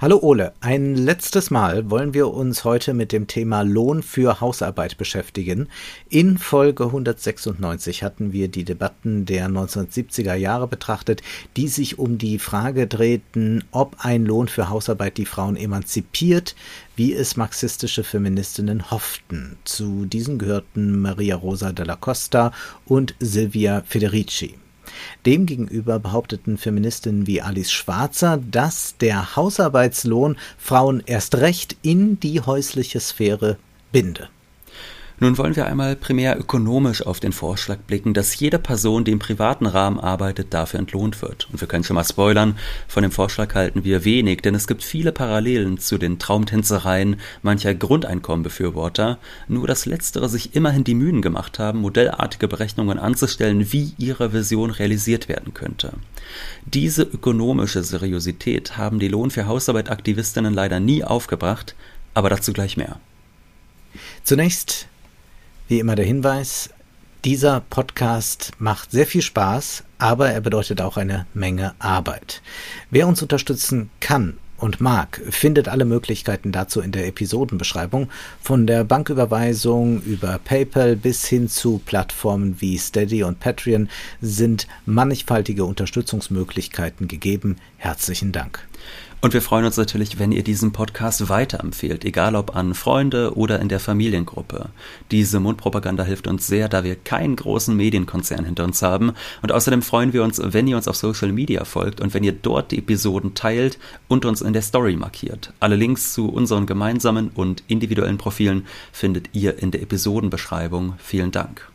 Hallo Ole, ein letztes Mal wollen wir uns heute mit dem Thema Lohn für Hausarbeit beschäftigen. In Folge 196 hatten wir die Debatten der 1970er Jahre betrachtet, die sich um die Frage drehten, ob ein Lohn für Hausarbeit die Frauen emanzipiert, wie es marxistische Feministinnen hofften. Zu diesen gehörten Maria Rosa della Costa und Silvia Federici. Demgegenüber behaupteten Feministinnen wie Alice Schwarzer, dass der Hausarbeitslohn Frauen erst recht in die häusliche Sphäre binde. Nun wollen wir einmal primär ökonomisch auf den Vorschlag blicken, dass jede Person, die im privaten Rahmen arbeitet, dafür entlohnt wird. Und wir können schon mal spoilern, von dem Vorschlag halten wir wenig, denn es gibt viele Parallelen zu den Traumtänzereien mancher Grundeinkommenbefürworter, nur dass letztere sich immerhin die Mühen gemacht haben, modellartige Berechnungen anzustellen, wie ihre Vision realisiert werden könnte. Diese ökonomische Seriosität haben die Lohn für Hausarbeit-Aktivistinnen leider nie aufgebracht, aber dazu gleich mehr. Zunächst wie immer der Hinweis, dieser Podcast macht sehr viel Spaß, aber er bedeutet auch eine Menge Arbeit. Wer uns unterstützen kann und mag, findet alle Möglichkeiten dazu in der Episodenbeschreibung, von der Banküberweisung über PayPal bis hin zu Plattformen wie Steady und Patreon sind mannigfaltige Unterstützungsmöglichkeiten gegeben. Herzlichen Dank. Und wir freuen uns natürlich, wenn ihr diesen Podcast weiterempfehlt, egal ob an Freunde oder in der Familiengruppe. Diese Mundpropaganda hilft uns sehr, da wir keinen großen Medienkonzern hinter uns haben. Und außerdem freuen wir uns, wenn ihr uns auf Social Media folgt und wenn ihr dort die Episoden teilt und uns in der Story markiert. Alle Links zu unseren gemeinsamen und individuellen Profilen findet ihr in der Episodenbeschreibung. Vielen Dank.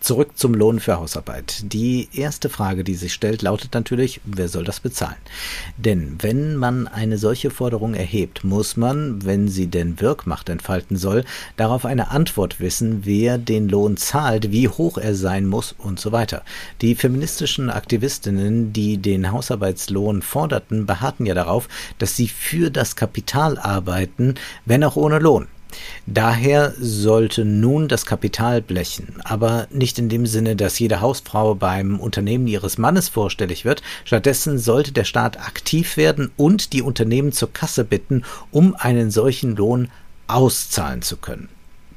Zurück zum Lohn für Hausarbeit. Die erste Frage, die sich stellt, lautet natürlich, wer soll das bezahlen? Denn wenn man eine solche Forderung erhebt, muss man, wenn sie denn Wirkmacht entfalten soll, darauf eine Antwort wissen, wer den Lohn zahlt, wie hoch er sein muss und so weiter. Die feministischen Aktivistinnen, die den Hausarbeitslohn forderten, beharrten ja darauf, dass sie für das Kapital arbeiten, wenn auch ohne Lohn. Daher sollte nun das Kapital blechen, aber nicht in dem Sinne, dass jede Hausfrau beim Unternehmen ihres Mannes vorstellig wird. Stattdessen sollte der Staat aktiv werden und die Unternehmen zur Kasse bitten, um einen solchen Lohn auszahlen zu können.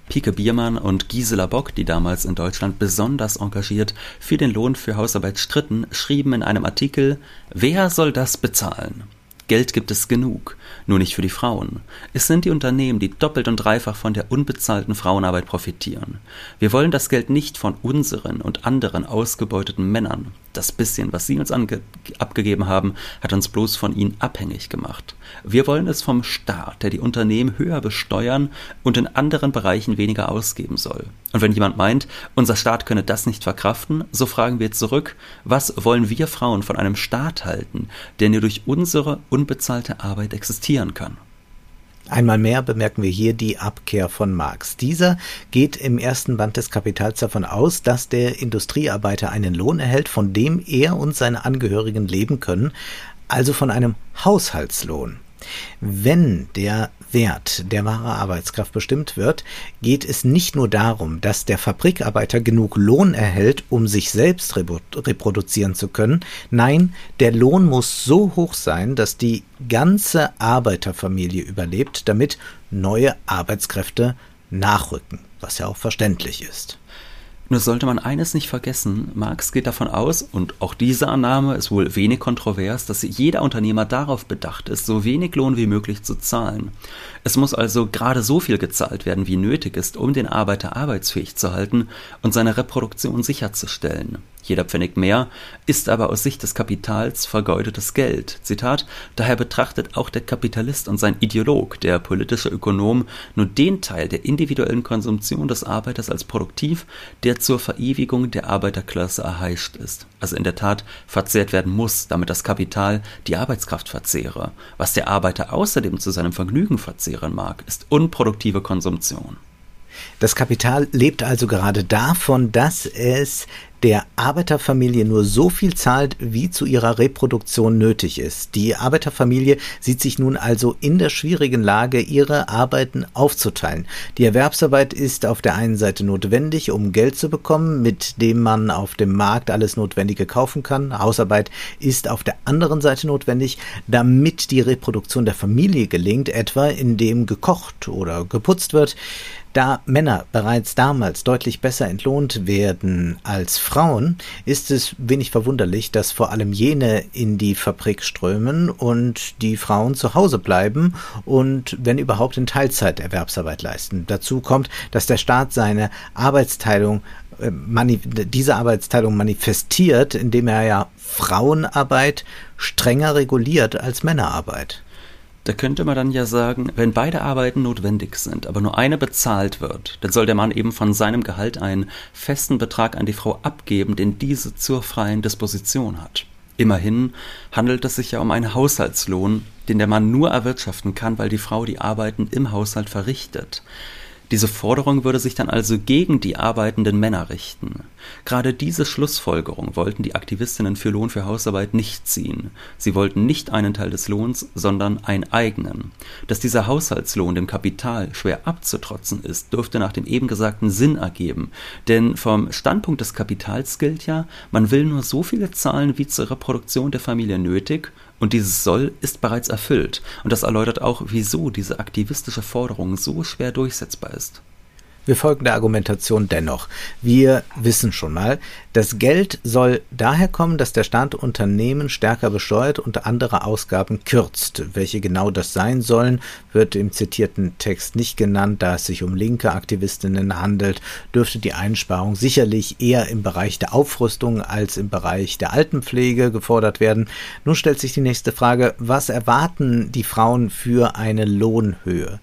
Pike Biermann und Gisela Bock, die damals in Deutschland besonders engagiert für den Lohn für Hausarbeit stritten, schrieben in einem Artikel, wer soll das bezahlen? Geld gibt es genug, nur nicht für die Frauen. Es sind die Unternehmen, die doppelt und dreifach von der unbezahlten Frauenarbeit profitieren. Wir wollen das Geld nicht von unseren und anderen ausgebeuteten Männern. Das bisschen, was sie uns abgegeben haben, hat uns bloß von ihnen abhängig gemacht. Wir wollen es vom Staat, der die Unternehmen höher besteuern und in anderen Bereichen weniger ausgeben soll. Und wenn jemand meint, unser Staat könne das nicht verkraften, so fragen wir zurück, was wollen wir Frauen von einem Staat halten, der nur durch unsere unbezahlte Arbeit existieren kann? Einmal mehr bemerken wir hier die Abkehr von Marx. Dieser geht im ersten Band des Kapitals davon aus, dass der Industriearbeiter einen Lohn erhält, von dem er und seine Angehörigen leben können, also von einem Haushaltslohn. Wenn der Wert der wahre Arbeitskraft bestimmt wird, geht es nicht nur darum, dass der Fabrikarbeiter genug Lohn erhält, um sich selbst reproduzieren zu können. Nein, der Lohn muss so hoch sein, dass die ganze Arbeiterfamilie überlebt, damit neue Arbeitskräfte nachrücken, was ja auch verständlich ist. Nur sollte man eines nicht vergessen, Marx geht davon aus, und auch diese Annahme ist wohl wenig kontrovers, dass jeder Unternehmer darauf bedacht ist, so wenig Lohn wie möglich zu zahlen. Es muss also gerade so viel gezahlt werden, wie nötig ist, um den Arbeiter arbeitsfähig zu halten und seine Reproduktion sicherzustellen. Jeder Pfennig mehr ist aber aus Sicht des Kapitals vergeudetes Geld. Zitat, daher betrachtet auch der Kapitalist und sein Ideolog, der politische Ökonom, nur den Teil der individuellen Konsumtion des Arbeiters als produktiv, der zur Verewigung der Arbeiterklasse erheischt ist. Also in der Tat verzehrt werden muss, damit das Kapital die Arbeitskraft verzehre. Was der Arbeiter außerdem zu seinem Vergnügen verzehren mag, ist unproduktive Konsumtion. Das Kapital lebt also gerade davon, dass es der Arbeiterfamilie nur so viel zahlt, wie zu ihrer Reproduktion nötig ist. Die Arbeiterfamilie sieht sich nun also in der schwierigen Lage, ihre Arbeiten aufzuteilen. Die Erwerbsarbeit ist auf der einen Seite notwendig, um Geld zu bekommen, mit dem man auf dem Markt alles Notwendige kaufen kann. Hausarbeit ist auf der anderen Seite notwendig, damit die Reproduktion der Familie gelingt, etwa indem gekocht oder geputzt wird. Da Männer bereits damals deutlich besser entlohnt werden als Frauen, ist es wenig verwunderlich, dass vor allem jene in die Fabrik strömen und die Frauen zu Hause bleiben und wenn überhaupt in Teilzeit Erwerbsarbeit leisten. Dazu kommt, dass der Staat seine Arbeitsteilung äh, diese Arbeitsteilung manifestiert, indem er ja Frauenarbeit strenger reguliert als Männerarbeit. Da könnte man dann ja sagen, wenn beide Arbeiten notwendig sind, aber nur eine bezahlt wird, dann soll der Mann eben von seinem Gehalt einen festen Betrag an die Frau abgeben, den diese zur freien Disposition hat. Immerhin handelt es sich ja um einen Haushaltslohn, den der Mann nur erwirtschaften kann, weil die Frau die Arbeiten im Haushalt verrichtet. Diese Forderung würde sich dann also gegen die arbeitenden Männer richten. Gerade diese Schlussfolgerung wollten die Aktivistinnen für Lohn für Hausarbeit nicht ziehen. Sie wollten nicht einen Teil des Lohns, sondern einen eigenen. Dass dieser Haushaltslohn dem Kapital schwer abzutrotzen ist, dürfte nach dem eben gesagten Sinn ergeben. Denn vom Standpunkt des Kapitals gilt ja, man will nur so viele zahlen, wie zur Reproduktion der Familie nötig und dieses Soll ist bereits erfüllt. Und das erläutert auch, wieso diese aktivistische Forderung so schwer durchsetzbar ist. Wir folgen der Argumentation dennoch. Wir wissen schon mal, das Geld soll daher kommen, dass der Staat Unternehmen stärker besteuert und andere Ausgaben kürzt. Welche genau das sein sollen, wird im zitierten Text nicht genannt. Da es sich um linke Aktivistinnen handelt, dürfte die Einsparung sicherlich eher im Bereich der Aufrüstung als im Bereich der Altenpflege gefordert werden. Nun stellt sich die nächste Frage, was erwarten die Frauen für eine Lohnhöhe?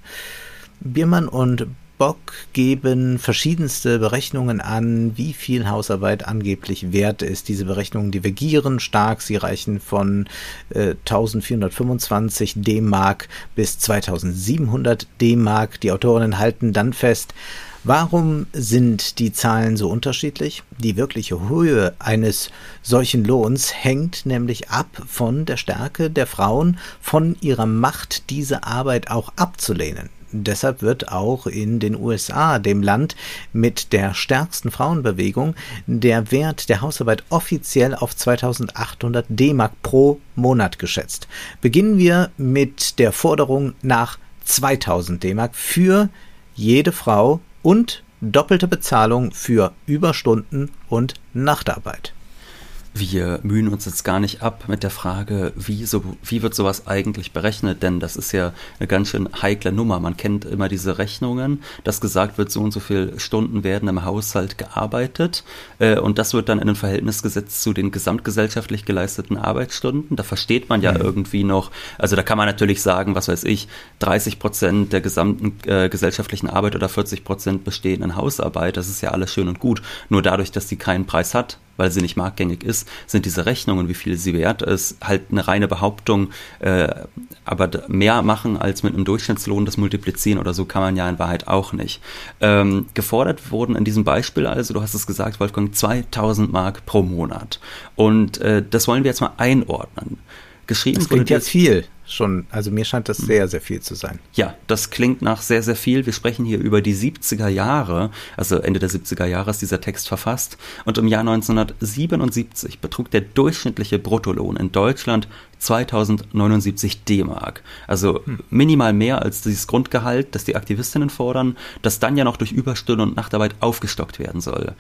Biermann und Bock geben verschiedenste Berechnungen an, wie viel Hausarbeit angeblich wert ist. Diese Berechnungen divergieren stark. Sie reichen von äh, 1425 D-Mark bis 2700 D-Mark. Die Autorinnen halten dann fest, Warum sind die Zahlen so unterschiedlich? Die wirkliche Höhe eines solchen Lohns hängt nämlich ab von der Stärke der Frauen, von ihrer Macht, diese Arbeit auch abzulehnen. Deshalb wird auch in den USA, dem Land mit der stärksten Frauenbewegung, der Wert der Hausarbeit offiziell auf 2800 D-Mark pro Monat geschätzt. Beginnen wir mit der Forderung nach 2000 D-Mark für jede Frau und doppelte Bezahlung für Überstunden und Nachtarbeit. Wir mühen uns jetzt gar nicht ab mit der Frage, wie, so, wie wird sowas eigentlich berechnet, denn das ist ja eine ganz schön heikle Nummer. Man kennt immer diese Rechnungen, dass gesagt wird, so und so viele Stunden werden im Haushalt gearbeitet äh, und das wird dann in ein Verhältnis gesetzt zu den gesamtgesellschaftlich geleisteten Arbeitsstunden. Da versteht man ja mhm. irgendwie noch, also da kann man natürlich sagen, was weiß ich, 30 Prozent der gesamten äh, gesellschaftlichen Arbeit oder 40 Prozent bestehen in Hausarbeit, das ist ja alles schön und gut. Nur dadurch, dass die keinen Preis hat, weil sie nicht marktgängig ist, sind diese Rechnungen, wie viel sie wert ist, halt eine reine Behauptung. Äh, aber mehr machen als mit einem Durchschnittslohn das multiplizieren oder so kann man ja in Wahrheit auch nicht. Ähm, gefordert wurden in diesem Beispiel also, du hast es gesagt, Wolfgang, 2000 Mark pro Monat. Und äh, das wollen wir jetzt mal einordnen. Geschrieben das klingt jetzt viel schon, also mir scheint das hm. sehr, sehr viel zu sein. Ja, das klingt nach sehr, sehr viel. Wir sprechen hier über die 70er Jahre, also Ende der 70er Jahre ist dieser Text verfasst. Und im Jahr 1977 betrug der durchschnittliche Bruttolohn in Deutschland 2079 D-Mark. Also hm. minimal mehr als dieses Grundgehalt, das die Aktivistinnen fordern, das dann ja noch durch Überstunden und Nachtarbeit aufgestockt werden soll.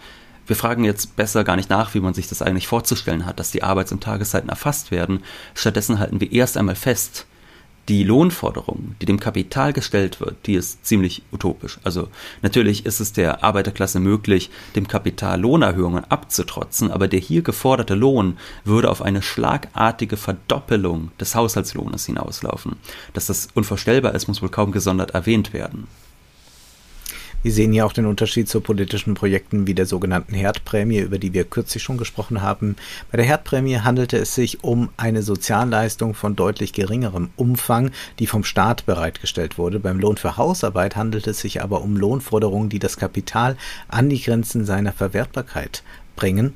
Wir fragen jetzt besser gar nicht nach, wie man sich das eigentlich vorzustellen hat, dass die Arbeits- und Tageszeiten erfasst werden. Stattdessen halten wir erst einmal fest, die Lohnforderung, die dem Kapital gestellt wird, die ist ziemlich utopisch. Also natürlich ist es der Arbeiterklasse möglich, dem Kapital Lohnerhöhungen abzutrotzen, aber der hier geforderte Lohn würde auf eine schlagartige Verdoppelung des Haushaltslohnes hinauslaufen. Dass das unvorstellbar ist, muss wohl kaum gesondert erwähnt werden. Wir sehen hier auch den Unterschied zu politischen Projekten wie der sogenannten Herdprämie, über die wir kürzlich schon gesprochen haben. Bei der Herdprämie handelte es sich um eine Sozialleistung von deutlich geringerem Umfang, die vom Staat bereitgestellt wurde. Beim Lohn für Hausarbeit handelt es sich aber um Lohnforderungen, die das Kapital an die Grenzen seiner Verwertbarkeit bringen.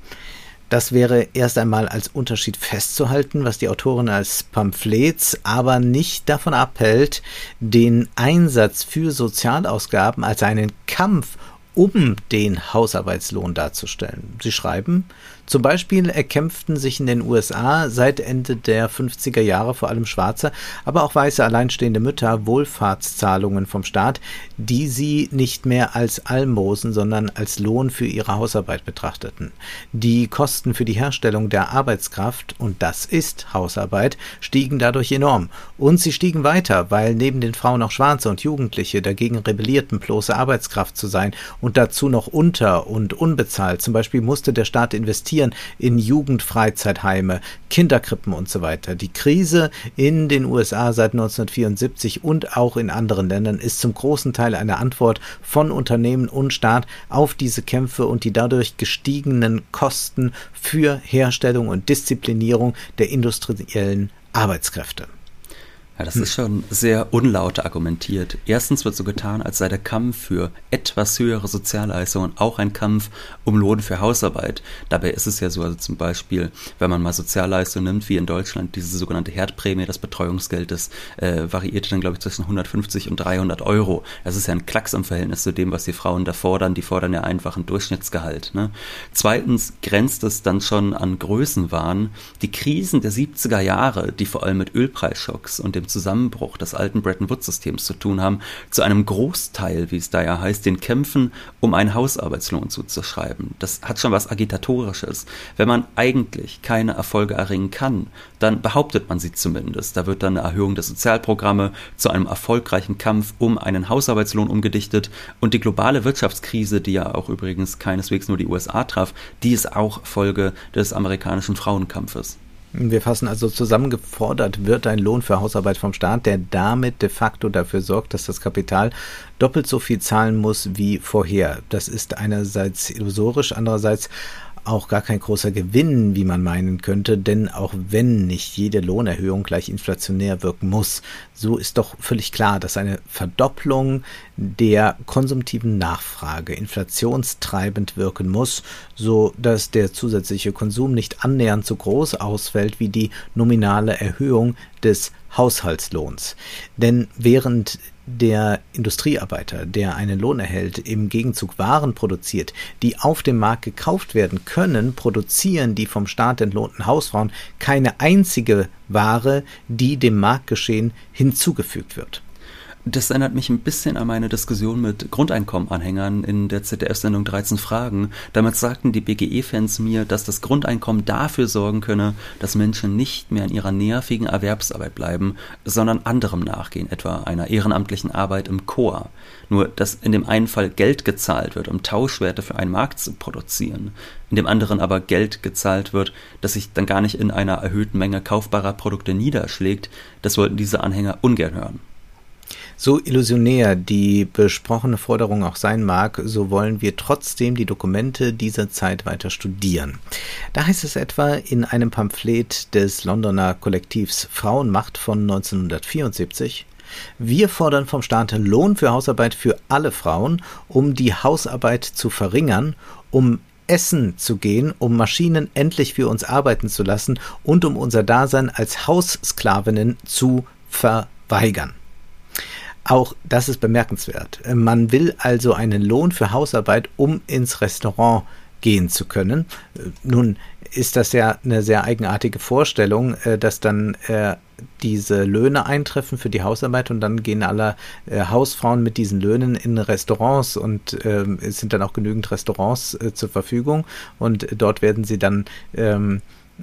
Das wäre erst einmal als Unterschied festzuhalten, was die Autorin als Pamphlets aber nicht davon abhält, den Einsatz für Sozialausgaben als einen Kampf um den Hausarbeitslohn darzustellen. Sie schreiben, zum Beispiel erkämpften sich in den USA seit Ende der 50er Jahre vor allem schwarze, aber auch weiße alleinstehende Mütter Wohlfahrtszahlungen vom Staat, die sie nicht mehr als Almosen, sondern als Lohn für ihre Hausarbeit betrachteten. Die Kosten für die Herstellung der Arbeitskraft, und das ist Hausarbeit, stiegen dadurch enorm. Und sie stiegen weiter, weil neben den Frauen auch Schwarze und Jugendliche dagegen rebellierten, bloße Arbeitskraft zu sein und dazu noch unter- und unbezahlt. Zum Beispiel musste der Staat investieren investieren in Jugendfreizeitheime, Kinderkrippen und so weiter. Die Krise in den USA seit 1974 und auch in anderen Ländern ist zum großen Teil eine Antwort von Unternehmen und Staat auf diese Kämpfe und die dadurch gestiegenen Kosten für Herstellung und Disziplinierung der industriellen Arbeitskräfte. Ja, das ist schon sehr unlaut argumentiert. Erstens wird so getan, als sei der Kampf für etwas höhere Sozialleistungen auch ein Kampf um Lohn für Hausarbeit. Dabei ist es ja so, also zum Beispiel, wenn man mal Sozialleistungen nimmt, wie in Deutschland, diese sogenannte Herdprämie, das Betreuungsgeld, das äh, variierte dann, glaube ich, zwischen 150 und 300 Euro. Das ist ja ein Klacks im Verhältnis zu dem, was die Frauen da fordern. Die fordern ja einfach ein Durchschnittsgehalt. Ne? Zweitens grenzt es dann schon an Größenwahn. Die Krisen der 70er Jahre, die vor allem mit Ölpreisschocks und dem dem Zusammenbruch des alten Bretton Woods-Systems zu tun haben, zu einem Großteil, wie es da ja heißt, den Kämpfen um einen Hausarbeitslohn zuzuschreiben. Das hat schon was Agitatorisches. Wenn man eigentlich keine Erfolge erringen kann, dann behauptet man sie zumindest. Da wird dann eine Erhöhung der Sozialprogramme zu einem erfolgreichen Kampf um einen Hausarbeitslohn umgedichtet und die globale Wirtschaftskrise, die ja auch übrigens keineswegs nur die USA traf, die ist auch Folge des amerikanischen Frauenkampfes. Wir fassen also zusammen, gefordert wird ein Lohn für Hausarbeit vom Staat, der damit de facto dafür sorgt, dass das Kapital doppelt so viel zahlen muss wie vorher. Das ist einerseits illusorisch, andererseits auch gar kein großer Gewinn, wie man meinen könnte, denn auch wenn nicht jede Lohnerhöhung gleich inflationär wirken muss, so ist doch völlig klar, dass eine Verdopplung der konsumtiven Nachfrage inflationstreibend wirken muss, so dass der zusätzliche Konsum nicht annähernd so groß ausfällt wie die nominale Erhöhung des Haushaltslohns. Denn während der Industriearbeiter, der einen Lohn erhält, im Gegenzug Waren produziert, die auf dem Markt gekauft werden können, produzieren die vom Staat entlohnten Hausfrauen keine einzige Ware, die dem Marktgeschehen hinzugefügt wird. Das erinnert mich ein bisschen an meine Diskussion mit Grundeinkommenanhängern in der ZDF-Sendung 13 Fragen. Damals sagten die BGE-Fans mir, dass das Grundeinkommen dafür sorgen könne, dass Menschen nicht mehr in ihrer nervigen Erwerbsarbeit bleiben, sondern anderem nachgehen, etwa einer ehrenamtlichen Arbeit im Chor. Nur, dass in dem einen Fall Geld gezahlt wird, um Tauschwerte für einen Markt zu produzieren, in dem anderen aber Geld gezahlt wird, das sich dann gar nicht in einer erhöhten Menge kaufbarer Produkte niederschlägt, das wollten diese Anhänger ungern hören. So illusionär die besprochene Forderung auch sein mag, so wollen wir trotzdem die Dokumente dieser Zeit weiter studieren. Da heißt es etwa in einem Pamphlet des Londoner Kollektivs Frauenmacht von 1974, wir fordern vom Staat Lohn für Hausarbeit für alle Frauen, um die Hausarbeit zu verringern, um essen zu gehen, um Maschinen endlich für uns arbeiten zu lassen und um unser Dasein als Haussklavinnen zu verweigern. Auch das ist bemerkenswert. Man will also einen Lohn für Hausarbeit, um ins Restaurant gehen zu können. Nun ist das ja eine sehr eigenartige Vorstellung, äh, dass dann äh, diese Löhne eintreffen für die Hausarbeit und dann gehen alle äh, Hausfrauen mit diesen Löhnen in Restaurants und ähm, es sind dann auch genügend Restaurants zur Verfügung und dort werden sie dann ähm,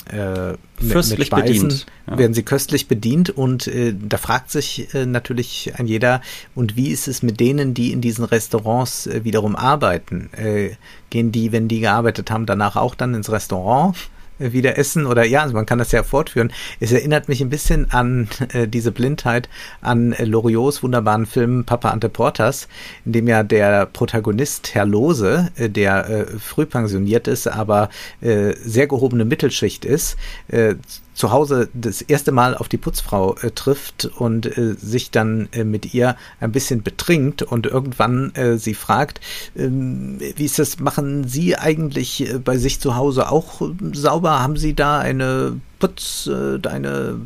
äh, mit, mit Speisen bedient. Ja. werden sie köstlich bedient und äh, da fragt sich äh, natürlich ein jeder, und wie ist es mit denen, die in diesen Restaurants äh, wiederum arbeiten? Äh, gehen die, wenn die gearbeitet haben, danach auch dann ins Restaurant? Wieder essen oder ja, also man kann das ja fortführen. Es erinnert mich ein bisschen an äh, diese Blindheit an äh, Loriots wunderbaren Film Papa Ante Portas, in dem ja der Protagonist Herr Lose, äh, der äh, früh pensioniert ist, aber äh, sehr gehobene Mittelschicht ist, äh, zu Hause das erste Mal auf die Putzfrau äh, trifft und äh, sich dann äh, mit ihr ein bisschen betrinkt und irgendwann äh, sie fragt, ähm, wie ist das, machen Sie eigentlich äh, bei sich zu Hause auch sauber? Haben Sie da eine Putz, äh, eine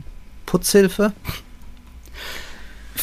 Putzhilfe?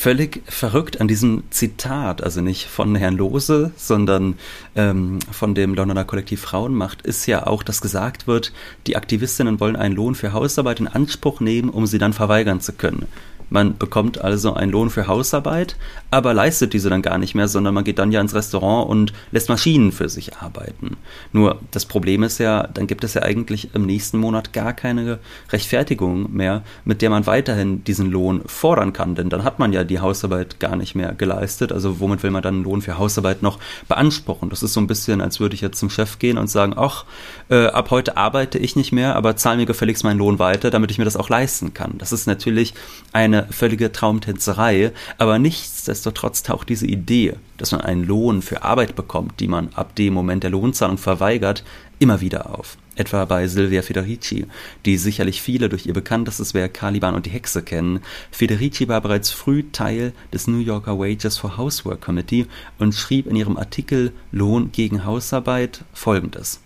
Völlig verrückt an diesem Zitat, also nicht von Herrn Lose, sondern ähm, von dem Londoner Kollektiv Frauenmacht, ist ja auch, dass gesagt wird, die Aktivistinnen wollen einen Lohn für Hausarbeit in Anspruch nehmen, um sie dann verweigern zu können. Man bekommt also einen Lohn für Hausarbeit, aber leistet diese dann gar nicht mehr, sondern man geht dann ja ins Restaurant und lässt Maschinen für sich arbeiten. Nur das Problem ist ja, dann gibt es ja eigentlich im nächsten Monat gar keine Rechtfertigung mehr, mit der man weiterhin diesen Lohn fordern kann, denn dann hat man ja die Hausarbeit gar nicht mehr geleistet. Also womit will man dann einen Lohn für Hausarbeit noch beanspruchen? Das ist so ein bisschen, als würde ich jetzt zum Chef gehen und sagen, ach, äh, ab heute arbeite ich nicht mehr, aber zahl mir gefälligst meinen Lohn weiter, damit ich mir das auch leisten kann. Das ist natürlich eine völlige Traumtänzerei, aber nichtsdestotrotz taucht diese Idee, dass man einen Lohn für Arbeit bekommt, die man ab dem Moment der Lohnzahlung verweigert, immer wieder auf. Etwa bei Silvia Federici, die sicherlich viele durch ihr bekanntestes Werk Caliban und die Hexe kennen. Federici war bereits früh Teil des New Yorker Wages for Housework Committee und schrieb in ihrem Artikel Lohn gegen Hausarbeit folgendes.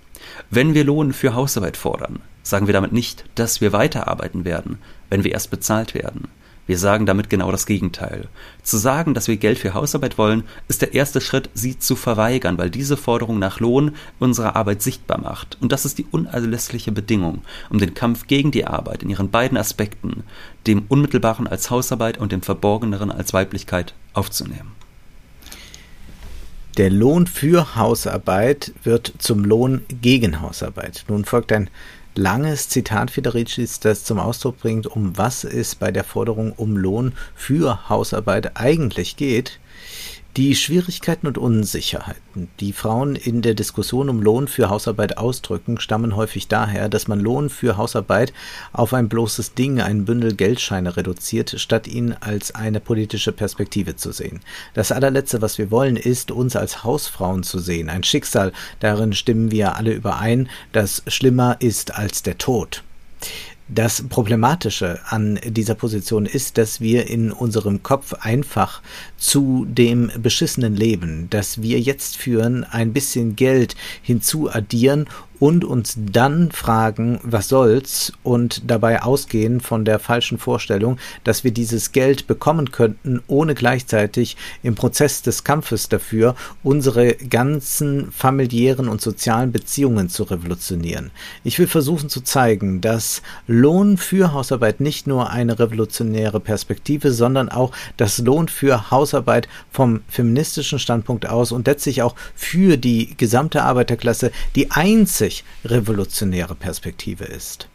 Wenn wir Lohn für Hausarbeit fordern, sagen wir damit nicht, dass wir weiterarbeiten werden, wenn wir erst bezahlt werden. Wir sagen damit genau das Gegenteil. Zu sagen, dass wir Geld für Hausarbeit wollen, ist der erste Schritt, sie zu verweigern, weil diese Forderung nach Lohn unsere Arbeit sichtbar macht. Und das ist die unerlässliche Bedingung, um den Kampf gegen die Arbeit in ihren beiden Aspekten, dem Unmittelbaren als Hausarbeit und dem Verborgeneren als Weiblichkeit, aufzunehmen. Der Lohn für Hausarbeit wird zum Lohn gegen Hausarbeit. Nun folgt ein langes Zitat Federicis, das zum Ausdruck bringt, um was es bei der Forderung um Lohn für Hausarbeit eigentlich geht. Die Schwierigkeiten und Unsicherheiten, die Frauen in der Diskussion um Lohn für Hausarbeit ausdrücken, stammen häufig daher, dass man Lohn für Hausarbeit auf ein bloßes Ding, ein Bündel Geldscheine reduziert, statt ihn als eine politische Perspektive zu sehen. Das allerletzte, was wir wollen, ist, uns als Hausfrauen zu sehen, ein Schicksal, darin stimmen wir alle überein, das schlimmer ist als der Tod. Das Problematische an dieser Position ist, dass wir in unserem Kopf einfach zu dem beschissenen Leben, das wir jetzt führen, ein bisschen Geld hinzuaddieren und uns dann fragen, was soll's und dabei ausgehen von der falschen Vorstellung, dass wir dieses Geld bekommen könnten, ohne gleichzeitig im Prozess des Kampfes dafür unsere ganzen familiären und sozialen Beziehungen zu revolutionieren. Ich will versuchen zu zeigen, dass Lohn für Hausarbeit nicht nur eine revolutionäre Perspektive, sondern auch das Lohn für Hausarbeit vom feministischen Standpunkt aus und letztlich auch für die gesamte Arbeiterklasse die einzige einzig revolutionäre Perspektive ist.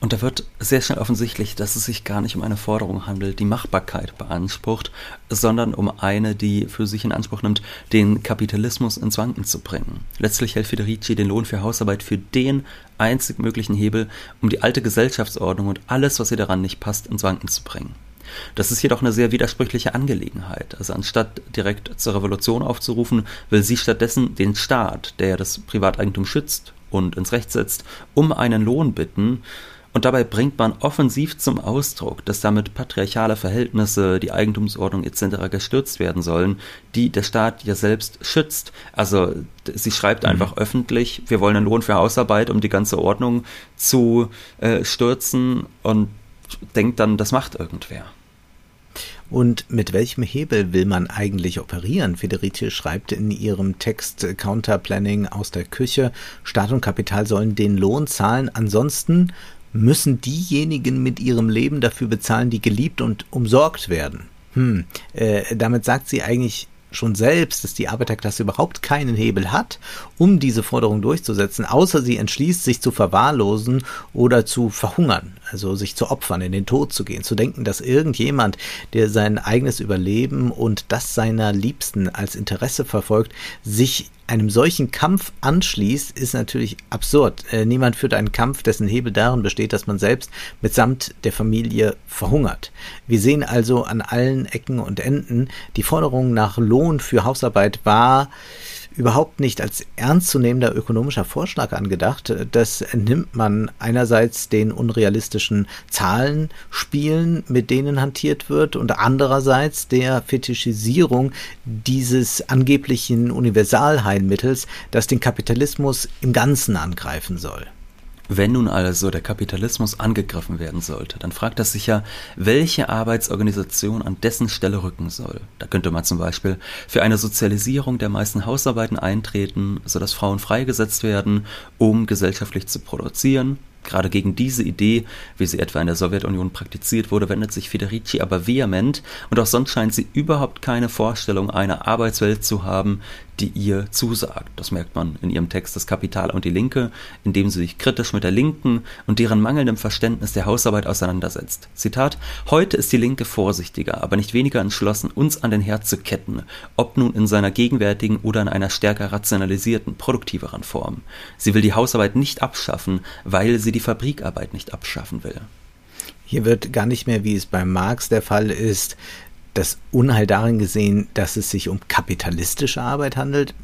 Und da wird sehr schnell offensichtlich, dass es sich gar nicht um eine Forderung handelt, die Machbarkeit beansprucht, sondern um eine, die für sich in Anspruch nimmt, den Kapitalismus ins Wanken zu bringen. Letztlich hält Federici den Lohn für Hausarbeit für den einzig möglichen Hebel, um die alte Gesellschaftsordnung und alles, was ihr daran nicht passt, ins Wanken zu bringen. Das ist jedoch eine sehr widersprüchliche Angelegenheit. Also anstatt direkt zur Revolution aufzurufen, will sie stattdessen den Staat, der das Privateigentum schützt und ins Recht setzt, um einen Lohn bitten, und dabei bringt man offensiv zum Ausdruck, dass damit patriarchale Verhältnisse, die Eigentumsordnung etc. gestürzt werden sollen, die der Staat ja selbst schützt. Also sie schreibt mhm. einfach öffentlich, wir wollen einen Lohn für Hausarbeit, um die ganze Ordnung zu äh, stürzen und denkt dann, das macht irgendwer. Und mit welchem Hebel will man eigentlich operieren? Federici schreibt in ihrem Text Counterplanning aus der Küche, Staat und Kapital sollen den Lohn zahlen, ansonsten müssen diejenigen mit ihrem Leben dafür bezahlen, die geliebt und umsorgt werden. Hm, äh, damit sagt sie eigentlich schon selbst, dass die Arbeiterklasse überhaupt keinen Hebel hat, um diese Forderung durchzusetzen, außer sie entschließt, sich zu verwahrlosen oder zu verhungern, also sich zu opfern, in den Tod zu gehen, zu denken, dass irgendjemand, der sein eigenes Überleben und das seiner Liebsten als Interesse verfolgt, sich einem solchen Kampf anschließt, ist natürlich absurd. Äh, niemand führt einen Kampf, dessen Hebel darin besteht, dass man selbst mitsamt der Familie verhungert. Wir sehen also an allen Ecken und Enden, die Forderung nach Lohn für Hausarbeit war überhaupt nicht als ernstzunehmender ökonomischer Vorschlag angedacht. Das nimmt man einerseits den unrealistischen Zahlenspielen, mit denen hantiert wird, und andererseits der Fetischisierung dieses angeblichen Universalheilmittels, das den Kapitalismus im Ganzen angreifen soll. Wenn nun also der Kapitalismus angegriffen werden sollte, dann fragt das sich ja, welche Arbeitsorganisation an dessen Stelle rücken soll. Da könnte man zum Beispiel für eine Sozialisierung der meisten Hausarbeiten eintreten, sodass Frauen freigesetzt werden, um gesellschaftlich zu produzieren Gerade gegen diese Idee, wie sie etwa in der Sowjetunion praktiziert wurde, wendet sich Federici aber vehement und auch sonst scheint sie überhaupt keine Vorstellung einer Arbeitswelt zu haben, die ihr zusagt. Das merkt man in ihrem Text Das Kapital und die Linke, in dem sie sich kritisch mit der Linken und deren mangelndem Verständnis der Hausarbeit auseinandersetzt. Zitat: Heute ist die Linke vorsichtiger, aber nicht weniger entschlossen, uns an den Herd zu ketten, ob nun in seiner gegenwärtigen oder in einer stärker rationalisierten, produktiveren Form. Sie will die Hausarbeit nicht abschaffen, weil sie die Fabrikarbeit nicht abschaffen will. Hier wird gar nicht mehr, wie es bei Marx der Fall ist, das Unheil darin gesehen, dass es sich um kapitalistische Arbeit handelt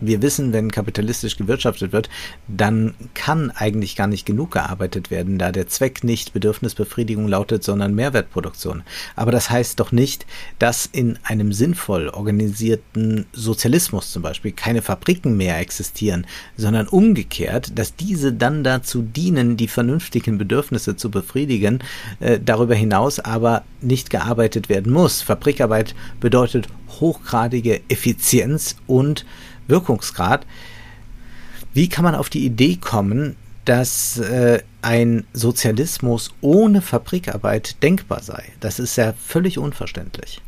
wir wissen, wenn kapitalistisch gewirtschaftet wird, dann kann eigentlich gar nicht genug gearbeitet werden, da der Zweck nicht Bedürfnisbefriedigung lautet, sondern Mehrwertproduktion. Aber das heißt doch nicht, dass in einem sinnvoll organisierten Sozialismus zum Beispiel keine Fabriken mehr existieren, sondern umgekehrt, dass diese dann dazu dienen, die vernünftigen Bedürfnisse zu befriedigen, äh, darüber hinaus aber nicht gearbeitet werden muss. Fabrikarbeit bedeutet hochgradige Effizienz und Wirkungsgrad. Wie kann man auf die Idee kommen, dass äh, ein Sozialismus ohne Fabrikarbeit denkbar sei? Das ist ja völlig unverständlich.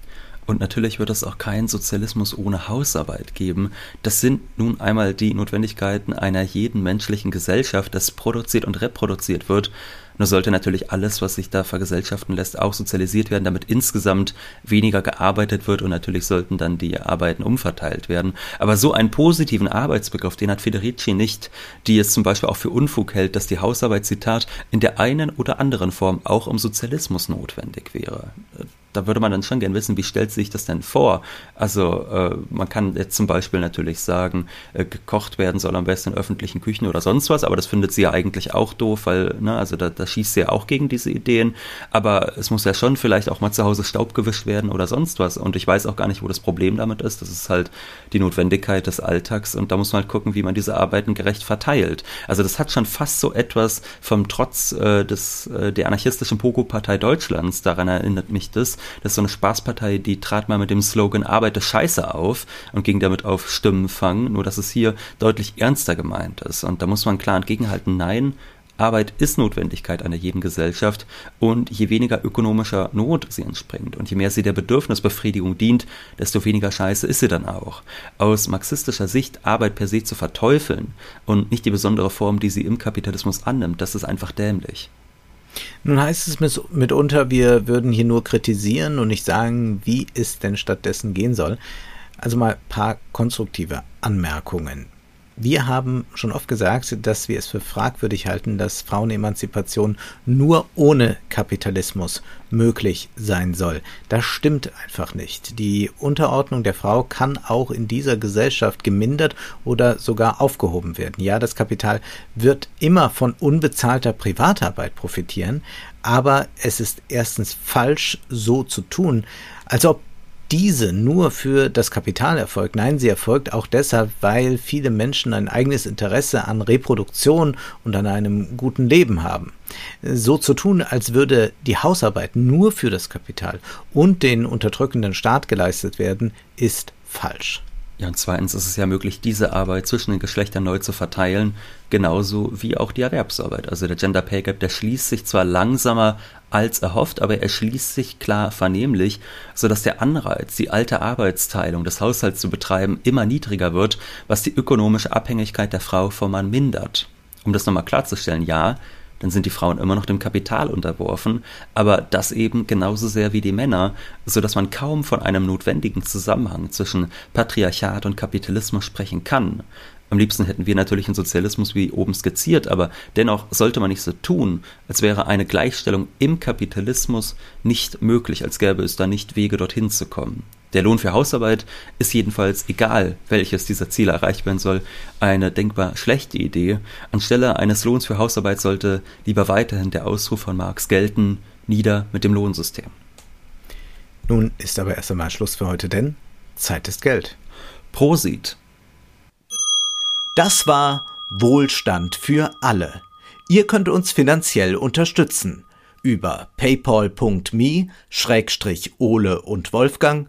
Und natürlich wird es auch keinen Sozialismus ohne Hausarbeit geben. Das sind nun einmal die Notwendigkeiten einer jeden menschlichen Gesellschaft, das produziert und reproduziert wird. Nur sollte natürlich alles, was sich da vergesellschaften lässt, auch sozialisiert werden, damit insgesamt weniger gearbeitet wird und natürlich sollten dann die Arbeiten umverteilt werden. Aber so einen positiven Arbeitsbegriff, den hat Federici nicht, die es zum Beispiel auch für Unfug hält, dass die Hausarbeit, Zitat, in der einen oder anderen Form auch im Sozialismus notwendig wäre da würde man dann schon gern wissen, wie stellt sich das denn vor? Also äh, man kann jetzt zum Beispiel natürlich sagen, äh, gekocht werden soll am besten in öffentlichen Küchen oder sonst was, aber das findet sie ja eigentlich auch doof, weil, ne, also da, da schießt sie ja auch gegen diese Ideen. Aber es muss ja schon vielleicht auch mal zu Hause Staub gewischt werden oder sonst was. Und ich weiß auch gar nicht, wo das Problem damit ist. Das ist halt die Notwendigkeit des Alltags und da muss man halt gucken, wie man diese Arbeiten gerecht verteilt. Also das hat schon fast so etwas vom Trotz äh, des, äh, der anarchistischen Pogo-Partei Deutschlands, daran erinnert mich das, das ist so eine Spaßpartei, die trat mal mit dem Slogan Arbeite Scheiße auf und ging damit auf Stimmenfang, nur dass es hier deutlich ernster gemeint ist. Und da muss man klar entgegenhalten, nein, Arbeit ist Notwendigkeit einer jeden Gesellschaft und je weniger ökonomischer Not sie entspringt und je mehr sie der Bedürfnisbefriedigung dient, desto weniger scheiße ist sie dann auch. Aus marxistischer Sicht Arbeit per se zu verteufeln und nicht die besondere Form, die sie im Kapitalismus annimmt, das ist einfach dämlich. Nun heißt es mitunter, wir würden hier nur kritisieren und nicht sagen, wie es denn stattdessen gehen soll. Also mal ein paar konstruktive Anmerkungen. Wir haben schon oft gesagt, dass wir es für fragwürdig halten, dass Frauenemanzipation nur ohne Kapitalismus möglich sein soll. Das stimmt einfach nicht. Die Unterordnung der Frau kann auch in dieser Gesellschaft gemindert oder sogar aufgehoben werden. Ja, das Kapital wird immer von unbezahlter Privatarbeit profitieren, aber es ist erstens falsch, so zu tun, als ob diese nur für das Kapital erfolgt. Nein, sie erfolgt auch deshalb, weil viele Menschen ein eigenes Interesse an Reproduktion und an einem guten Leben haben. So zu tun, als würde die Hausarbeit nur für das Kapital und den unterdrückenden Staat geleistet werden, ist falsch. Ja, und zweitens ist es ja möglich, diese Arbeit zwischen den Geschlechtern neu zu verteilen, genauso wie auch die Erwerbsarbeit. Also der Gender Pay Gap, der schließt sich zwar langsamer als erhofft, aber er schließt sich klar vernehmlich, sodass der Anreiz, die alte Arbeitsteilung des Haushalts zu betreiben, immer niedriger wird, was die ökonomische Abhängigkeit der Frau vom Mann mindert. Um das nochmal klarzustellen, ja, dann sind die Frauen immer noch dem Kapital unterworfen, aber das eben genauso sehr wie die Männer, so dass man kaum von einem notwendigen Zusammenhang zwischen Patriarchat und Kapitalismus sprechen kann. Am liebsten hätten wir natürlich einen Sozialismus wie oben skizziert, aber dennoch sollte man nicht so tun, als wäre eine Gleichstellung im Kapitalismus nicht möglich, als gäbe es da nicht Wege dorthin zu kommen. Der Lohn für Hausarbeit ist jedenfalls, egal welches dieser Ziele erreicht werden soll, eine denkbar schlechte Idee. Anstelle eines Lohns für Hausarbeit sollte lieber weiterhin der Ausruf von Marx gelten, nieder mit dem Lohnsystem. Nun ist aber erst einmal Schluss für heute, denn Zeit ist Geld. Prosit. Das war Wohlstand für alle. Ihr könnt uns finanziell unterstützen über paypal.me-ole und Wolfgang